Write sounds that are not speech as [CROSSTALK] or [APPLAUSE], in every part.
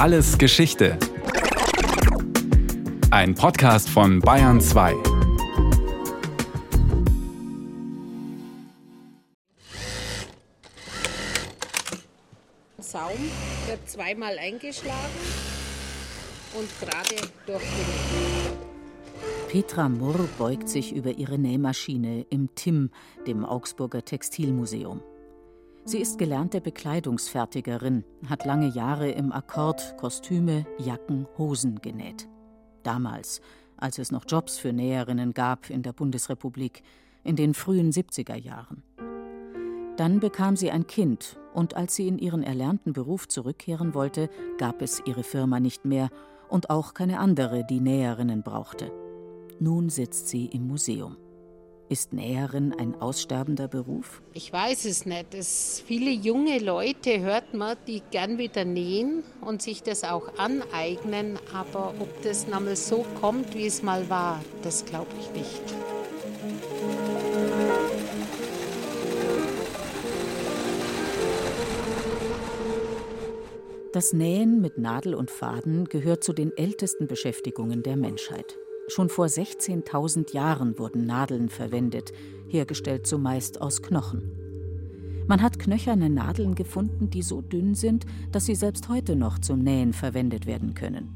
Alles Geschichte. Ein Podcast von Bayern 2. Saum wird zweimal eingeschlagen und gerade durchgenäht. Petra Murr beugt sich über ihre Nähmaschine im TIM, dem Augsburger Textilmuseum. Sie ist gelernte Bekleidungsfertigerin, hat lange Jahre im Akkord Kostüme, Jacken, Hosen genäht. Damals, als es noch Jobs für Näherinnen gab in der Bundesrepublik, in den frühen 70er Jahren. Dann bekam sie ein Kind und als sie in ihren erlernten Beruf zurückkehren wollte, gab es ihre Firma nicht mehr und auch keine andere, die Näherinnen brauchte. Nun sitzt sie im Museum. Ist Näherin ein aussterbender Beruf? Ich weiß es nicht. Es viele junge Leute hört man, die gern wieder nähen und sich das auch aneignen. Aber ob das nochmal so kommt, wie es mal war, das glaube ich nicht. Das Nähen mit Nadel und Faden gehört zu den ältesten Beschäftigungen der Menschheit. Schon vor 16.000 Jahren wurden Nadeln verwendet, hergestellt zumeist aus Knochen. Man hat knöcherne Nadeln gefunden, die so dünn sind, dass sie selbst heute noch zum Nähen verwendet werden können.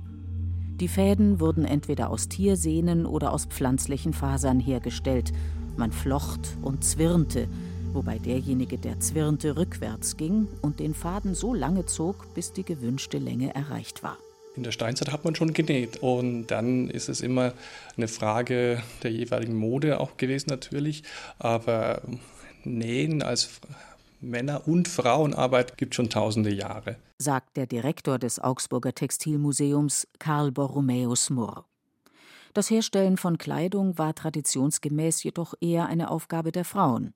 Die Fäden wurden entweder aus Tiersehnen oder aus pflanzlichen Fasern hergestellt. Man flocht und zwirnte, wobei derjenige, der zwirnte, rückwärts ging und den Faden so lange zog, bis die gewünschte Länge erreicht war. In der Steinzeit hat man schon genäht und dann ist es immer eine Frage der jeweiligen Mode auch gewesen natürlich, aber Nähen als Männer- und Frauenarbeit gibt schon tausende Jahre. Sagt der Direktor des Augsburger Textilmuseums Karl Borromäus Murr. Das Herstellen von Kleidung war traditionsgemäß jedoch eher eine Aufgabe der Frauen.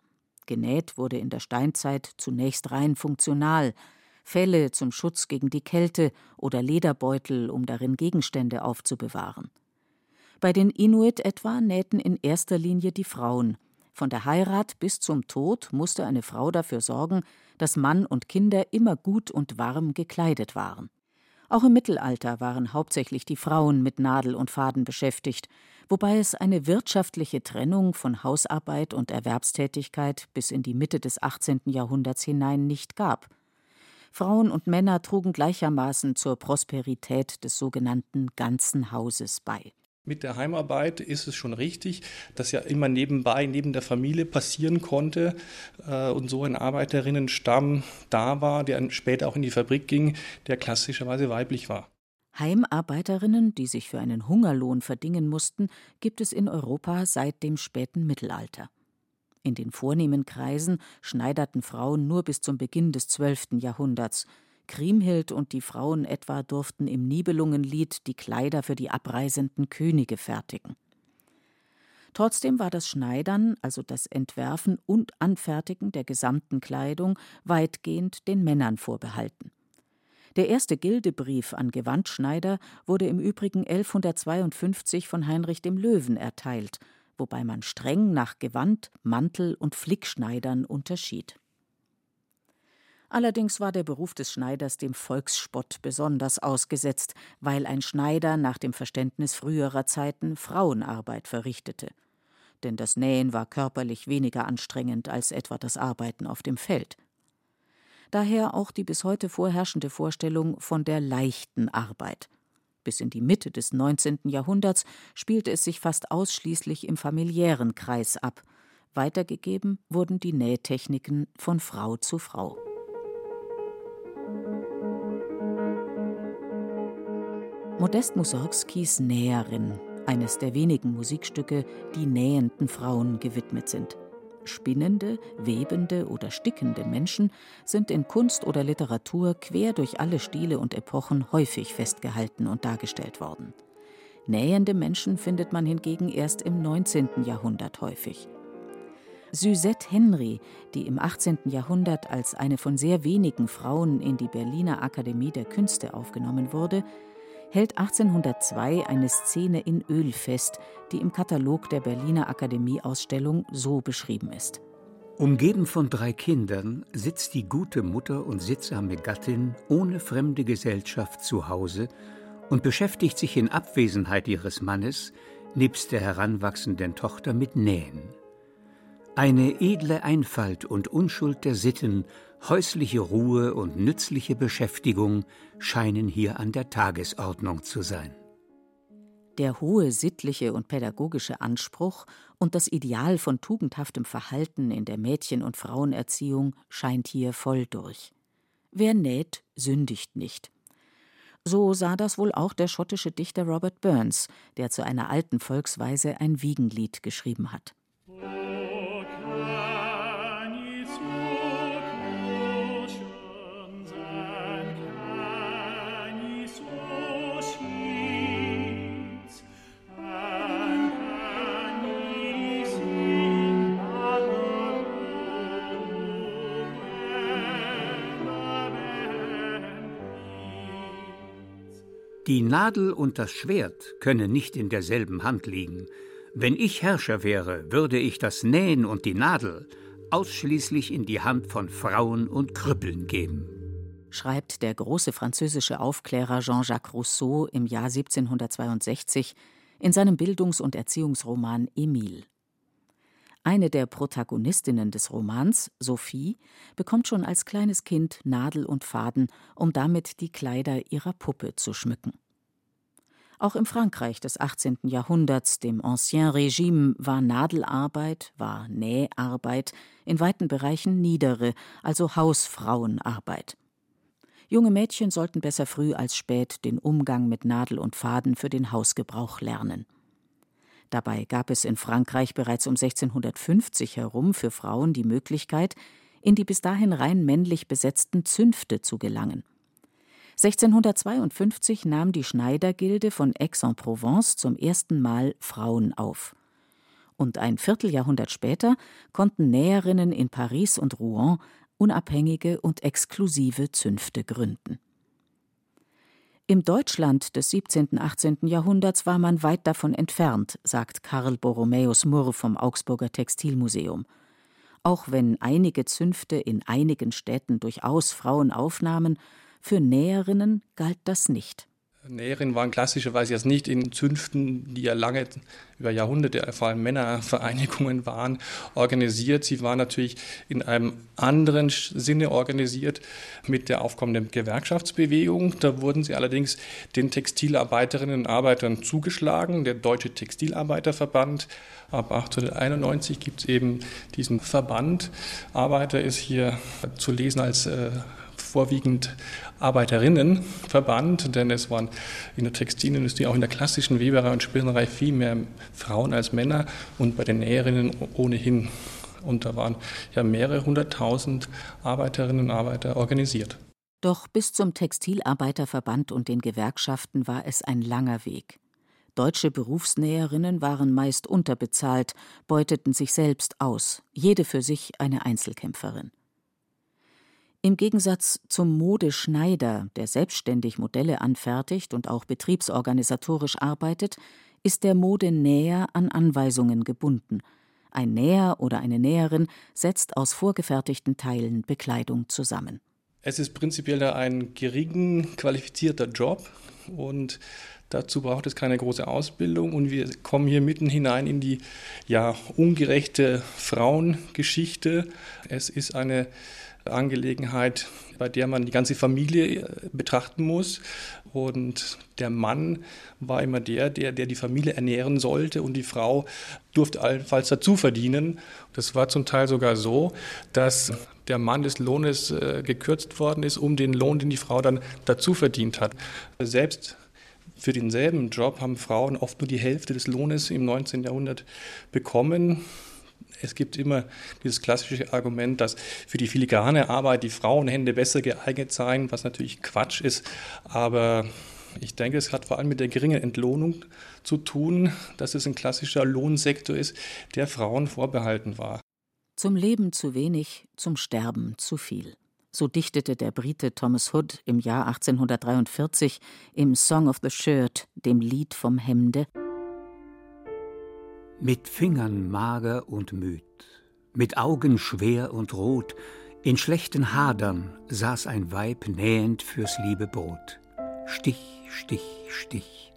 Genäht wurde in der Steinzeit zunächst rein funktional, Felle zum Schutz gegen die Kälte oder Lederbeutel, um darin Gegenstände aufzubewahren. Bei den Inuit etwa nähten in erster Linie die Frauen. Von der Heirat bis zum Tod musste eine Frau dafür sorgen, dass Mann und Kinder immer gut und warm gekleidet waren. Auch im Mittelalter waren hauptsächlich die Frauen mit Nadel und Faden beschäftigt, wobei es eine wirtschaftliche Trennung von Hausarbeit und Erwerbstätigkeit bis in die Mitte des 18. Jahrhunderts hinein nicht gab. Frauen und Männer trugen gleichermaßen zur Prosperität des sogenannten ganzen Hauses bei. Mit der Heimarbeit ist es schon richtig, dass ja immer nebenbei, neben der Familie passieren konnte äh, und so ein Arbeiterinnenstamm da war, der später auch in die Fabrik ging, der klassischerweise weiblich war. Heimarbeiterinnen, die sich für einen Hungerlohn verdingen mussten, gibt es in Europa seit dem späten Mittelalter. In den vornehmen Kreisen schneiderten Frauen nur bis zum Beginn des 12. Jahrhunderts. Kriemhild und die Frauen etwa durften im Nibelungenlied die Kleider für die abreisenden Könige fertigen. Trotzdem war das Schneidern, also das Entwerfen und Anfertigen der gesamten Kleidung, weitgehend den Männern vorbehalten. Der erste Gildebrief an Gewandschneider wurde im Übrigen 1152 von Heinrich dem Löwen erteilt wobei man streng nach Gewand, Mantel und Flickschneidern unterschied. Allerdings war der Beruf des Schneiders dem Volksspott besonders ausgesetzt, weil ein Schneider nach dem Verständnis früherer Zeiten Frauenarbeit verrichtete. Denn das Nähen war körperlich weniger anstrengend als etwa das Arbeiten auf dem Feld. Daher auch die bis heute vorherrschende Vorstellung von der leichten Arbeit. Bis in die Mitte des 19. Jahrhunderts spielte es sich fast ausschließlich im familiären Kreis ab. Weitergegeben wurden die Nähtechniken von Frau zu Frau. Modest Mussorgskis Näherin, eines der wenigen Musikstücke, die nähenden Frauen gewidmet sind. Spinnende, webende oder stickende Menschen sind in Kunst oder Literatur quer durch alle Stile und Epochen häufig festgehalten und dargestellt worden. Nähende Menschen findet man hingegen erst im 19. Jahrhundert häufig. Suzette Henry, die im 18. Jahrhundert als eine von sehr wenigen Frauen in die Berliner Akademie der Künste aufgenommen wurde, hält 1802 eine Szene in Öl fest, die im Katalog der Berliner Akademieausstellung so beschrieben ist. Umgeben von drei Kindern sitzt die gute Mutter und sittsame Gattin ohne fremde Gesellschaft zu Hause und beschäftigt sich in Abwesenheit ihres Mannes nebst der heranwachsenden Tochter mit Nähen. Eine edle Einfalt und Unschuld der Sitten, häusliche Ruhe und nützliche Beschäftigung scheinen hier an der Tagesordnung zu sein. Der hohe sittliche und pädagogische Anspruch und das Ideal von tugendhaftem Verhalten in der Mädchen- und Frauenerziehung scheint hier voll durch. Wer näht, sündigt nicht. So sah das wohl auch der schottische Dichter Robert Burns, der zu einer alten Volksweise ein Wiegenlied geschrieben hat. Die Nadel und das Schwert können nicht in derselben Hand liegen. Wenn ich Herrscher wäre, würde ich das Nähen und die Nadel ausschließlich in die Hand von Frauen und Krüppeln geben. Schreibt der große französische Aufklärer Jean-Jacques Rousseau im Jahr 1762 in seinem Bildungs- und Erziehungsroman Emile. Eine der Protagonistinnen des Romans, Sophie, bekommt schon als kleines Kind Nadel und Faden, um damit die Kleider ihrer Puppe zu schmücken. Auch im Frankreich des 18. Jahrhunderts, dem Ancien Regime, war Nadelarbeit, war Näharbeit in weiten Bereichen niedere, also Hausfrauenarbeit. Junge Mädchen sollten besser früh als spät den Umgang mit Nadel und Faden für den Hausgebrauch lernen. Dabei gab es in Frankreich bereits um 1650 herum für Frauen die Möglichkeit, in die bis dahin rein männlich besetzten Zünfte zu gelangen. 1652 nahm die Schneidergilde von Aix-en-Provence zum ersten Mal Frauen auf. Und ein Vierteljahrhundert später konnten Näherinnen in Paris und Rouen unabhängige und exklusive Zünfte gründen. Im Deutschland des 17. 18. Jahrhunderts war man weit davon entfernt, sagt Karl Borromäus Murr vom Augsburger Textilmuseum. Auch wenn einige Zünfte in einigen Städten durchaus Frauen aufnahmen, für Näherinnen galt das nicht. Näherinnen waren klassischerweise jetzt nicht in Zünften, die ja lange über Jahrhunderte vor allem Männervereinigungen waren, organisiert. Sie waren natürlich in einem anderen Sinne organisiert mit der aufkommenden Gewerkschaftsbewegung. Da wurden sie allerdings den Textilarbeiterinnen und Arbeitern zugeschlagen. Der Deutsche Textilarbeiterverband Ab 1891 gibt es eben diesen Verband. Arbeiter ist hier zu lesen als äh, vorwiegend Arbeiterinnenverband, denn es waren in der Textilindustrie, auch in der klassischen Weberei und Spinnerei viel mehr Frauen als Männer und bei den Näherinnen ohnehin. Und da waren ja mehrere hunderttausend Arbeiterinnen und Arbeiter organisiert. Doch bis zum Textilarbeiterverband und den Gewerkschaften war es ein langer Weg. Deutsche Berufsnäherinnen waren meist unterbezahlt, beuteten sich selbst aus, jede für sich eine Einzelkämpferin. Im Gegensatz zum Modeschneider, der selbstständig Modelle anfertigt und auch betriebsorganisatorisch arbeitet, ist der Modenäher an Anweisungen gebunden. Ein Näher oder eine Näherin setzt aus vorgefertigten Teilen Bekleidung zusammen. Es ist prinzipiell ein gering qualifizierter Job und dazu braucht es keine große Ausbildung und wir kommen hier mitten hinein in die ja ungerechte Frauengeschichte. Es ist eine Angelegenheit, bei der man die ganze Familie äh, betrachten muss. Und der Mann war immer der, der, der die Familie ernähren sollte und die Frau durfte allenfalls dazu verdienen. Das war zum Teil sogar so, dass der Mann des Lohnes äh, gekürzt worden ist, um den Lohn, den die Frau dann dazu verdient hat. Selbst für denselben Job haben Frauen oft nur die Hälfte des Lohnes im 19. Jahrhundert bekommen es gibt immer dieses klassische Argument, dass für die filigrane Arbeit die Frauenhände besser geeignet seien, was natürlich Quatsch ist. Aber ich denke, es hat vor allem mit der geringen Entlohnung zu tun, dass es ein klassischer Lohnsektor ist, der Frauen vorbehalten war. Zum Leben zu wenig, zum Sterben zu viel. So dichtete der Brite Thomas Hood im Jahr 1843 im Song of the Shirt, dem Lied vom Hemde. Mit Fingern mager und müd, Mit Augen schwer und rot, in schlechten Hadern saß ein Weib nähend fürs liebe Brot. Stich, Stich, Stich.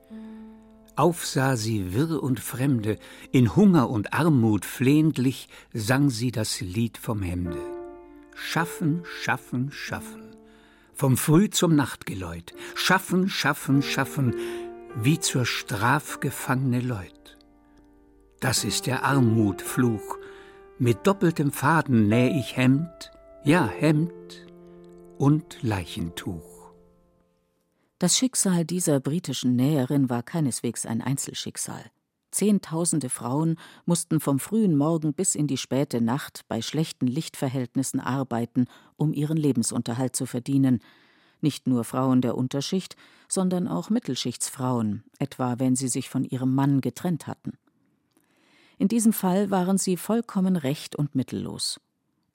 Auf sah sie wirr und fremde, in Hunger und Armut flehentlich sang sie das Lied vom Hemde. Schaffen, schaffen, schaffen, vom Früh zum Nachtgeläut, schaffen, schaffen, schaffen, wie zur Straf gefangene Leut. Das ist der Armutfluch, mit doppeltem Faden näh ich Hemd, ja Hemd und Leichentuch. Das Schicksal dieser britischen Näherin war keineswegs ein Einzelschicksal. Zehntausende Frauen mussten vom frühen Morgen bis in die späte Nacht bei schlechten Lichtverhältnissen arbeiten, um ihren Lebensunterhalt zu verdienen. Nicht nur Frauen der Unterschicht, sondern auch Mittelschichtsfrauen, etwa wenn sie sich von ihrem Mann getrennt hatten. In diesem Fall waren sie vollkommen recht und mittellos.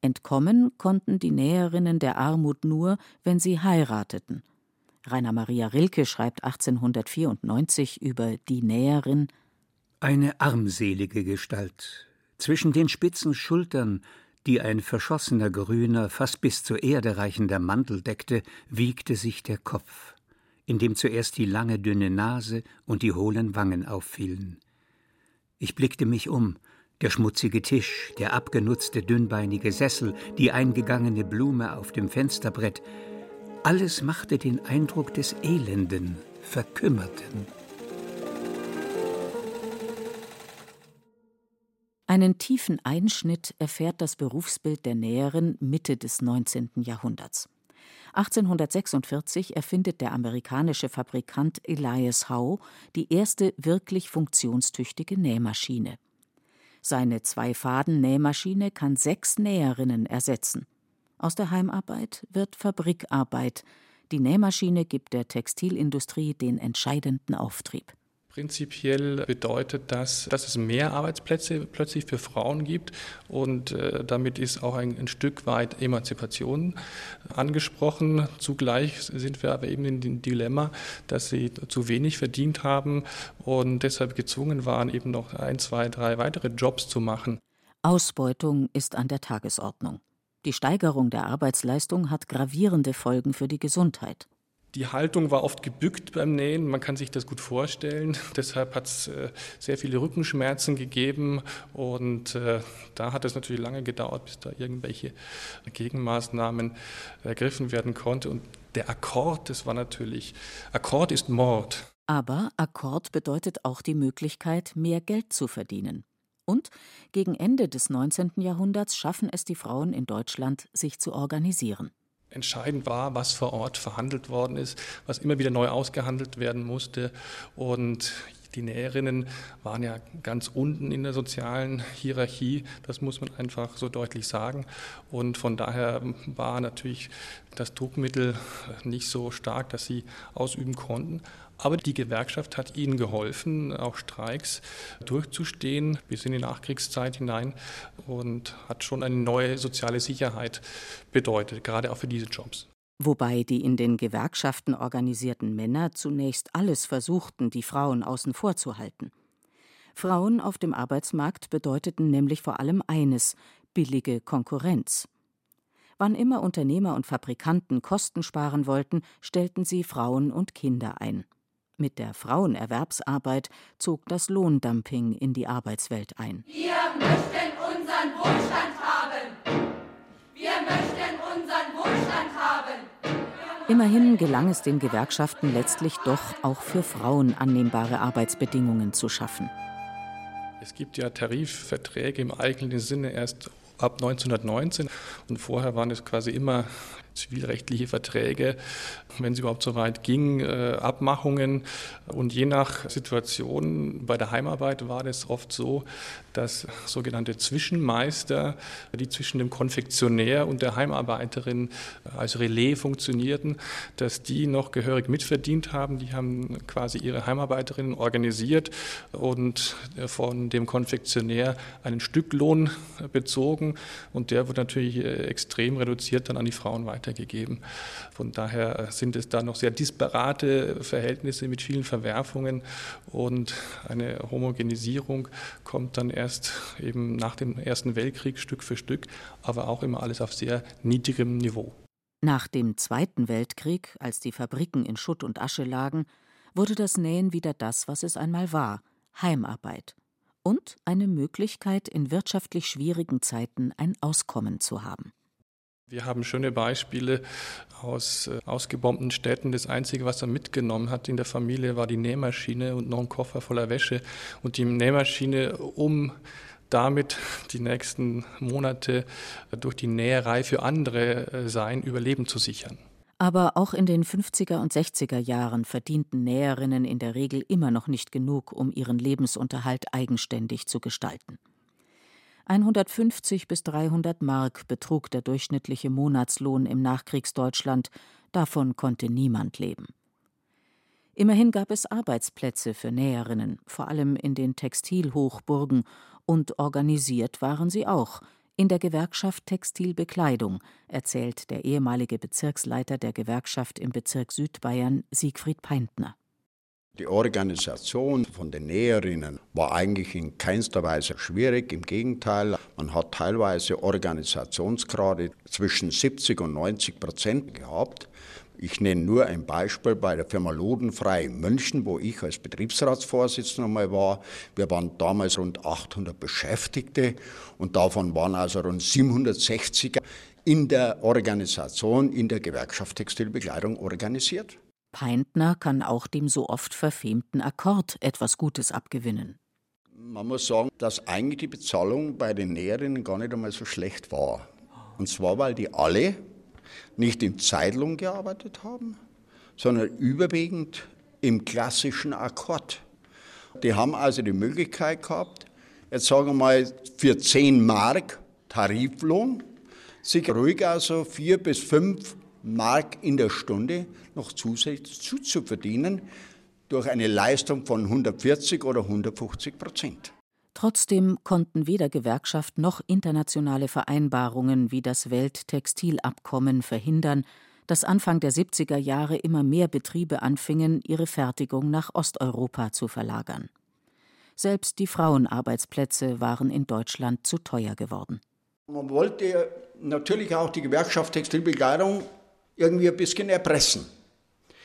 Entkommen konnten die Näherinnen der Armut nur, wenn sie heirateten – Rainer Maria Rilke schreibt 1894 über die Näherin Eine armselige Gestalt. Zwischen den spitzen Schultern, die ein verschossener grüner, fast bis zur Erde reichender Mantel deckte, wiegte sich der Kopf, in dem zuerst die lange, dünne Nase und die hohlen Wangen auffielen. Ich blickte mich um, der schmutzige Tisch, der abgenutzte, dünnbeinige Sessel, die eingegangene Blume auf dem Fensterbrett, alles machte den Eindruck des Elenden, Verkümmerten. Einen tiefen Einschnitt erfährt das Berufsbild der Näherin Mitte des 19. Jahrhunderts. 1846 erfindet der amerikanische Fabrikant Elias Howe die erste wirklich funktionstüchtige Nähmaschine. Seine Zwei-Faden-Nähmaschine kann sechs Näherinnen ersetzen. Aus der Heimarbeit wird Fabrikarbeit. Die Nähmaschine gibt der Textilindustrie den entscheidenden Auftrieb. Prinzipiell bedeutet das, dass es mehr Arbeitsplätze plötzlich für Frauen gibt und äh, damit ist auch ein, ein, Stück weit Emanzipation angesprochen. Zugleich sind wir aber eben in dem Dilemma, dass sie zu wenig verdient haben und deshalb gezwungen waren, eben noch ein, zwei, drei weitere Jobs zu machen. Ausbeutung ist an der Tagesordnung. Die Steigerung der Arbeitsleistung hat gravierende Folgen für die Gesundheit. Die Haltung war oft gebückt beim Nähen, man kann sich das gut vorstellen. [LAUGHS] Deshalb hat es äh, sehr viele Rückenschmerzen gegeben und äh, da hat es natürlich lange gedauert, bis da irgendwelche Gegenmaßnahmen ergriffen werden konnte. Und der Akkord, das war natürlich, Akkord ist Mord. Aber Akkord bedeutet auch die Möglichkeit, mehr Geld zu verdienen. Und gegen Ende des 19. Jahrhunderts schaffen es die Frauen in Deutschland, sich zu organisieren. Entscheidend war, was vor Ort verhandelt worden ist, was immer wieder neu ausgehandelt werden musste. Und die Näherinnen waren ja ganz unten in der sozialen Hierarchie, das muss man einfach so deutlich sagen. Und von daher war natürlich das Druckmittel nicht so stark, dass sie ausüben konnten. Aber die Gewerkschaft hat ihnen geholfen, auch Streiks durchzustehen bis in die Nachkriegszeit hinein und hat schon eine neue soziale Sicherheit bedeutet, gerade auch für diese Jobs. Wobei die in den Gewerkschaften organisierten Männer zunächst alles versuchten, die Frauen außen vor zu halten. Frauen auf dem Arbeitsmarkt bedeuteten nämlich vor allem eines billige Konkurrenz. Wann immer Unternehmer und Fabrikanten Kosten sparen wollten, stellten sie Frauen und Kinder ein. Mit der Frauenerwerbsarbeit zog das Lohndumping in die Arbeitswelt ein. Wir möchten unseren Wohlstand haben. Wir möchten unseren Wohlstand haben. Immerhin gelang es den Gewerkschaften letztlich doch auch für Frauen annehmbare Arbeitsbedingungen zu schaffen. Es gibt ja Tarifverträge im eigentlichen Sinne erst ab 1919 und vorher waren es quasi immer zivilrechtliche Verträge, wenn es überhaupt so weit ging, äh, Abmachungen. Und je nach Situation bei der Heimarbeit war es oft so, dass sogenannte Zwischenmeister, die zwischen dem Konfektionär und der Heimarbeiterin als Relais funktionierten, dass die noch gehörig mitverdient haben. Die haben quasi ihre Heimarbeiterinnen organisiert und von dem Konfektionär einen Stücklohn bezogen und der wurde natürlich äh, extrem reduziert dann an die Frauen weiter weitergegeben. Von daher sind es da noch sehr disparate Verhältnisse mit vielen Verwerfungen und eine Homogenisierung kommt dann erst eben nach dem Ersten Weltkrieg Stück für Stück, aber auch immer alles auf sehr niedrigem Niveau. Nach dem Zweiten Weltkrieg, als die Fabriken in Schutt und Asche lagen, wurde das Nähen wieder das, was es einmal war Heimarbeit und eine Möglichkeit, in wirtschaftlich schwierigen Zeiten ein Auskommen zu haben. Wir haben schöne Beispiele aus äh, ausgebombten Städten. Das Einzige, was er mitgenommen hat in der Familie, war die Nähmaschine und noch ein Koffer voller Wäsche. Und die Nähmaschine, um damit die nächsten Monate durch die Näherei für andere äh, sein Überleben zu sichern. Aber auch in den 50er und 60er Jahren verdienten Näherinnen in der Regel immer noch nicht genug, um ihren Lebensunterhalt eigenständig zu gestalten. 150 bis 300 Mark betrug der durchschnittliche Monatslohn im Nachkriegsdeutschland, davon konnte niemand leben. Immerhin gab es Arbeitsplätze für Näherinnen, vor allem in den Textilhochburgen, und organisiert waren sie auch, in der Gewerkschaft Textilbekleidung, erzählt der ehemalige Bezirksleiter der Gewerkschaft im Bezirk Südbayern, Siegfried Peintner. Die Organisation von den Näherinnen war eigentlich in keinster Weise schwierig. Im Gegenteil, man hat teilweise Organisationsgrade zwischen 70 und 90 Prozent gehabt. Ich nenne nur ein Beispiel bei der Firma Lodenfrei in München, wo ich als Betriebsratsvorsitzender mal war. Wir waren damals rund 800 Beschäftigte und davon waren also rund 760 in der Organisation, in der Gewerkschaft Textilbekleidung organisiert. Peintner kann auch dem so oft verfemten Akkord etwas Gutes abgewinnen. Man muss sagen, dass eigentlich die Bezahlung bei den Näherinnen gar nicht einmal so schlecht war. Und zwar, weil die alle nicht in Zeitlohn gearbeitet haben, sondern überwiegend im klassischen Akkord. Die haben also die Möglichkeit gehabt, jetzt sagen wir mal für 10 Mark Tariflohn, sich ruhig also 4 bis 5 Mark in der Stunde noch zusätzlich zuzuverdienen durch eine Leistung von 140 oder 150 Prozent. Trotzdem konnten weder Gewerkschaft noch internationale Vereinbarungen wie das Welttextilabkommen verhindern, dass Anfang der 70er Jahre immer mehr Betriebe anfingen, ihre Fertigung nach Osteuropa zu verlagern. Selbst die Frauenarbeitsplätze waren in Deutschland zu teuer geworden. Man wollte natürlich auch die Gewerkschaft Textilbekleidung irgendwie ein bisschen erpressen,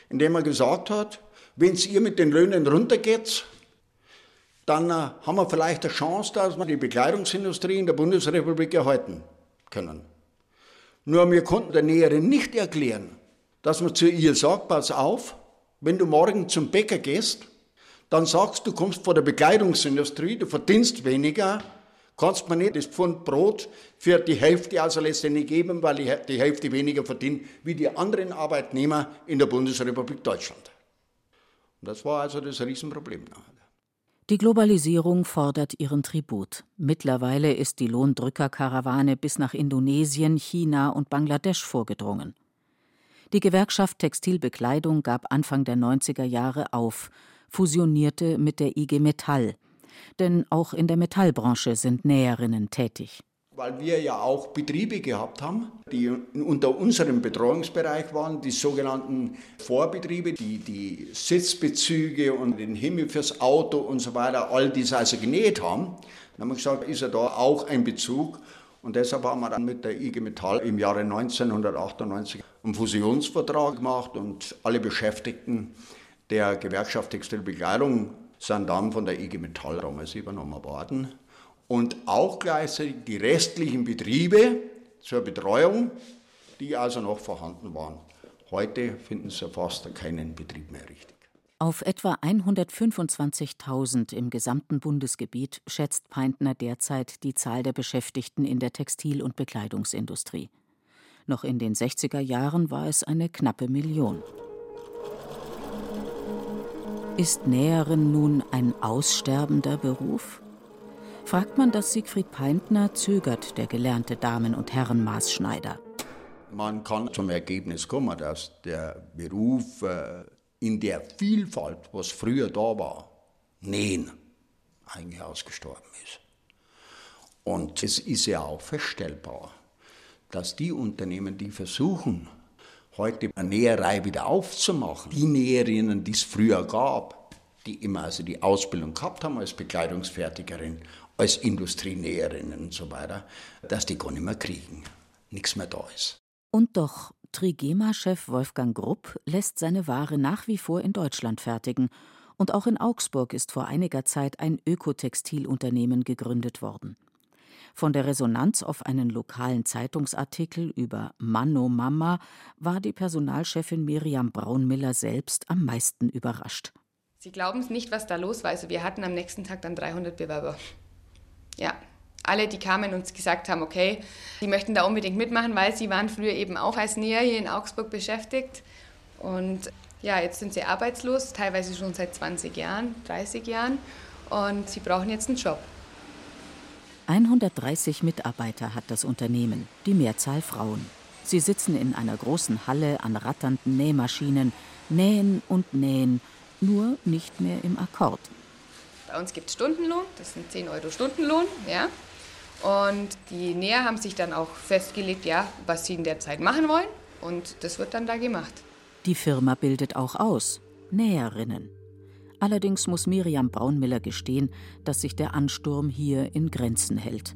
indem man gesagt hat, wenn es ihr mit den Löhnen runtergeht, dann äh, haben wir vielleicht eine Chance, dass wir die Bekleidungsindustrie in der Bundesrepublik erhalten können. Nur wir konnten der Näherin nicht erklären, dass man zu ihr sagt, pass auf, wenn du morgen zum Bäcker gehst, dann sagst du, kommst von der Bekleidungsindustrie, du verdienst weniger, kannst mir nicht das Pfund Brot für die Hälfte also letztendlich geben, weil ich die Hälfte weniger verdiene wie die anderen Arbeitnehmer in der Bundesrepublik Deutschland. Und das war also das Riesenproblem. Die Globalisierung fordert ihren Tribut. Mittlerweile ist die Lohndrückerkarawane bis nach Indonesien, China und Bangladesch vorgedrungen. Die Gewerkschaft Textilbekleidung gab Anfang der 90er Jahre auf, fusionierte mit der IG Metall. Denn auch in der Metallbranche sind Näherinnen tätig weil wir ja auch Betriebe gehabt haben, die unter unserem Betreuungsbereich waren, die sogenannten Vorbetriebe, die die Sitzbezüge und den Himmel fürs Auto und so weiter, all dies also genäht haben. Dann haben wir gesagt, ist ja da auch ein Bezug. Und deshalb haben wir dann mit der IG Metall im Jahre 1998 einen Fusionsvertrag gemacht und alle Beschäftigten der Gewerkschaft Textilbekleidung sind dann von der IG Metall damals übernommen worden und auch gleichzeitig die restlichen Betriebe zur Betreuung, die also noch vorhanden waren. Heute finden Sie fast keinen Betrieb mehr richtig. Auf etwa 125.000 im gesamten Bundesgebiet schätzt Peintner derzeit die Zahl der Beschäftigten in der Textil- und Bekleidungsindustrie. Noch in den 60er Jahren war es eine knappe Million. Ist Näherin nun ein aussterbender Beruf? Fragt man das Siegfried Peintner, zögert der gelernte Damen- und Herrenmaßschneider. Man kann zum Ergebnis kommen, dass der Beruf äh, in der Vielfalt, was früher da war, Nähen, eigentlich ausgestorben ist. Und es ist ja auch feststellbar, dass die Unternehmen, die versuchen, heute eine Näherei wieder aufzumachen, die Näherinnen, die es früher gab, die immer also die Ausbildung gehabt haben als Bekleidungsfertigerin, als Industrienäherinnen und so weiter, dass die gar nicht mehr kriegen. Nichts mehr da ist. Und doch, Trigema-Chef Wolfgang Grupp lässt seine Ware nach wie vor in Deutschland fertigen. Und auch in Augsburg ist vor einiger Zeit ein Ökotextilunternehmen gegründet worden. Von der Resonanz auf einen lokalen Zeitungsartikel über Manno Mama war die Personalchefin Miriam Braunmiller selbst am meisten überrascht. Sie glauben es nicht, was da los war. Also wir hatten am nächsten Tag dann 300 Bewerber. Ja, alle, die kamen und gesagt haben, okay, sie möchten da unbedingt mitmachen, weil sie waren früher eben auch als Näher hier in Augsburg beschäftigt. Und ja, jetzt sind sie arbeitslos, teilweise schon seit 20 Jahren, 30 Jahren. Und sie brauchen jetzt einen Job. 130 Mitarbeiter hat das Unternehmen, die Mehrzahl Frauen. Sie sitzen in einer großen Halle an ratternden Nähmaschinen, nähen und nähen, nur nicht mehr im Akkord. Bei uns gibt es Stundenlohn, das sind 10 Euro Stundenlohn, ja. Und die Näher haben sich dann auch festgelegt, ja, was sie in der Zeit machen wollen. Und das wird dann da gemacht. Die Firma bildet auch aus. Näherinnen. Allerdings muss Miriam Braunmiller gestehen, dass sich der Ansturm hier in Grenzen hält.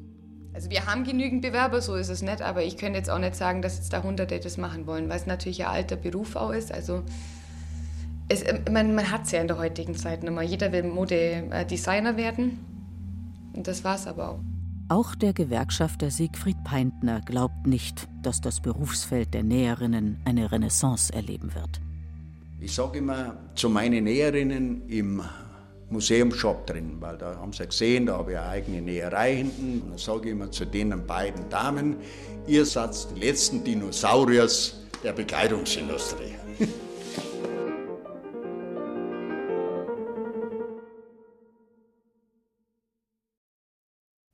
Also wir haben genügend Bewerber, so ist es nicht, aber ich könnte jetzt auch nicht sagen, dass jetzt da Hunderte das machen wollen, weil es natürlich ein alter Beruf auch ist. Also es, man, man hat es ja in der heutigen Zeit nicht mehr. Jeder will Modedesigner werden und das war es aber auch. Auch der Gewerkschafter Siegfried Peintner glaubt nicht, dass das Berufsfeld der Näherinnen eine Renaissance erleben wird. Ich sage immer zu meinen Näherinnen im Museumshop drin, weil da haben sie gesehen, da habe ich eine eigene Näherei hinten. Und dann sage ich immer zu den beiden Damen, ihr seid die letzten Dinosauriers der Bekleidungsindustrie.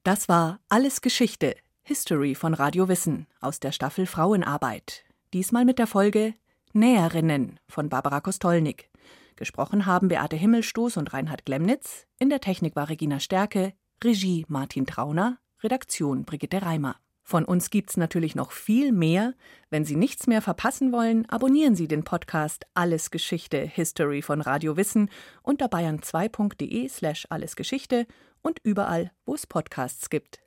Das war Alles Geschichte, History von Radio Wissen aus der Staffel Frauenarbeit. Diesmal mit der Folge Näherinnen von Barbara Kostolnik. Gesprochen haben Beate Himmelstoß und Reinhard Glemnitz. In der Technik war Regina Stärke, Regie Martin Trauner, Redaktion Brigitte Reimer. Von uns gibt's natürlich noch viel mehr. Wenn Sie nichts mehr verpassen wollen, abonnieren Sie den Podcast Alles Geschichte History von Radio Wissen unter bayern2.de slash allesgeschichte und überall, wo es Podcasts gibt.